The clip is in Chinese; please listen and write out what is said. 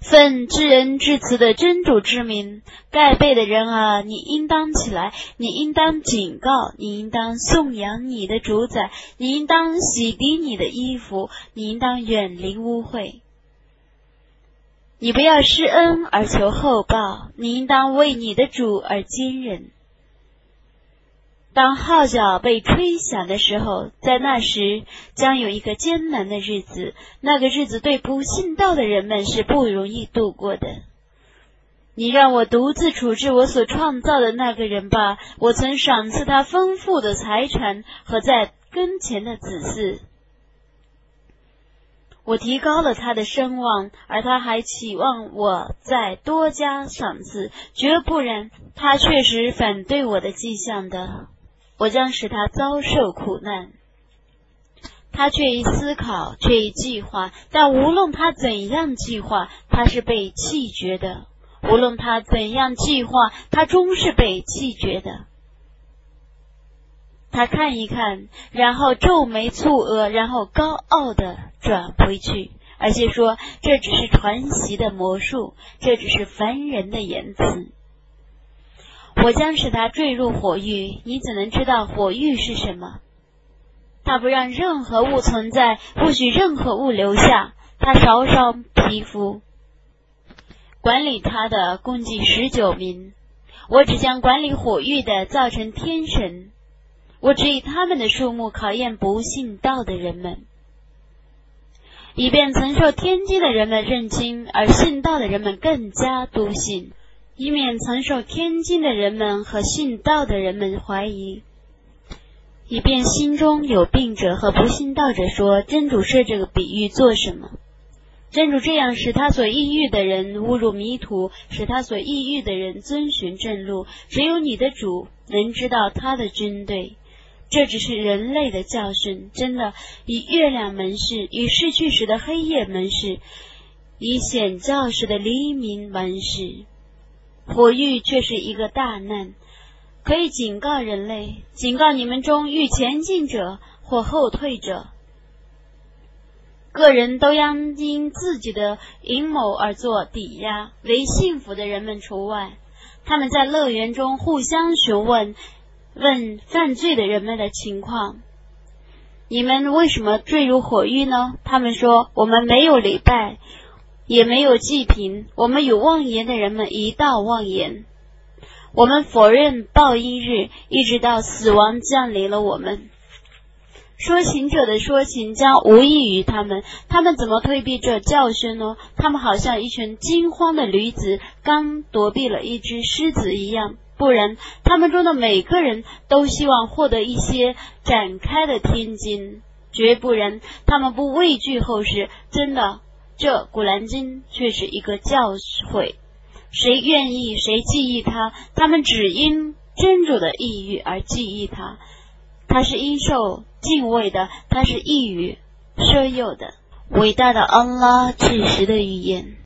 奉知人至慈的真主之名，盖被的人啊，你应当起来，你应当警告，你应当颂扬你的主宰，你应当洗涤你的衣服，你应当远离污秽。你不要施恩而求厚报，你应当为你的主而坚忍。当号角被吹响的时候，在那时将有一个艰难的日子。那个日子对不信道的人们是不容易度过的。你让我独自处置我所创造的那个人吧。我曾赏赐他丰富的财产和在跟前的子嗣。我提高了他的声望，而他还期望我再多加赏赐。绝不然，他确实反对我的迹象的。我将使他遭受苦难，他却已思考，却已计划。但无论他怎样计划，他是被弃绝的；无论他怎样计划，他终是被弃绝的。他看一看，然后皱眉蹙额，然后高傲的转回去，而且说：“这只是传习的魔术，这只是凡人的言辞。”我将使他坠入火狱，你怎能知道火狱是什么？他不让任何物存在，不许任何物留下。他烧伤皮肤，管理他的共计十九名。我只将管理火狱的造成天神。我只以他们的数目考验不信道的人们，以便曾受天机的人们认清，而信道的人们更加笃信。以免曾受天经的人们和信道的人们怀疑，以便心中有病者和不信道者说：真主设这个比喻做什么？真主这样使他所抑郁的人误入迷途，使他所抑郁的人遵循正路。只有你的主能知道他的军队。这只是人类的教训。真的，以月亮门市，以逝去时的黑夜门市，以显教时的黎明门市。火狱却是一个大难，可以警告人类，警告你们中欲前进者或后退者。个人都应因自己的阴谋而做抵押，为幸福的人们除外。他们在乐园中互相询问，问犯罪的人们的情况：你们为什么坠入火狱呢？他们说：我们没有礼拜。也没有祭品。我们有妄言的人们一道妄言。我们否认报应日，一直到死亡降临了我们。说情者的说情将无异于他们。他们怎么退避这教训呢？他们好像一群惊慌的驴子刚躲避了一只狮子一样。不然，他们中的每个人都希望获得一些展开的天经。绝不然，他们不畏惧后世。真的。这古兰经却是一个教诲，谁愿意谁记忆它，他们只因真主的意欲而记忆它，它是应受敬畏的，它是易于奢诱的，伟大的安拉至实的语言。